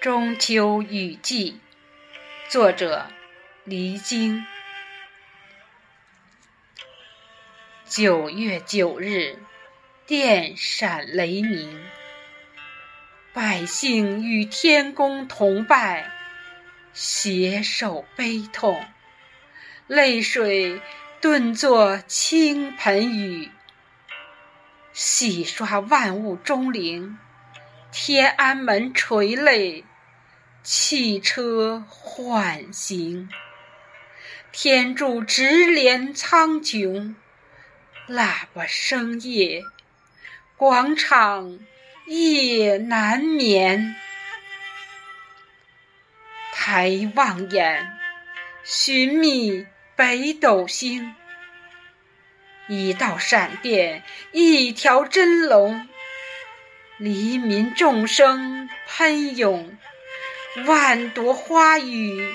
中秋雨季，作者黎京。九月九日，电闪雷鸣，百姓与天公同拜，携手悲痛，泪水顿作倾盆雨，洗刷万物钟灵。天安门垂泪，汽车缓行。天柱直连苍穹，喇叭声夜，广场夜难眠。抬望眼，寻觅北斗星。一道闪电，一条真龙。黎民众生喷涌，万朵花雨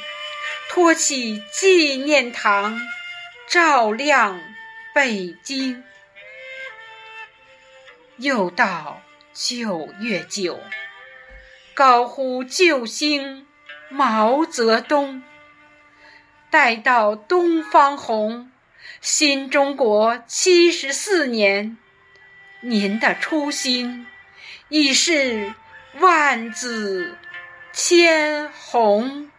托起纪念堂，照亮北京。又到九月九，高呼救星毛泽东，待到东方红，新中国七十四年，您的初心。已是万紫千红。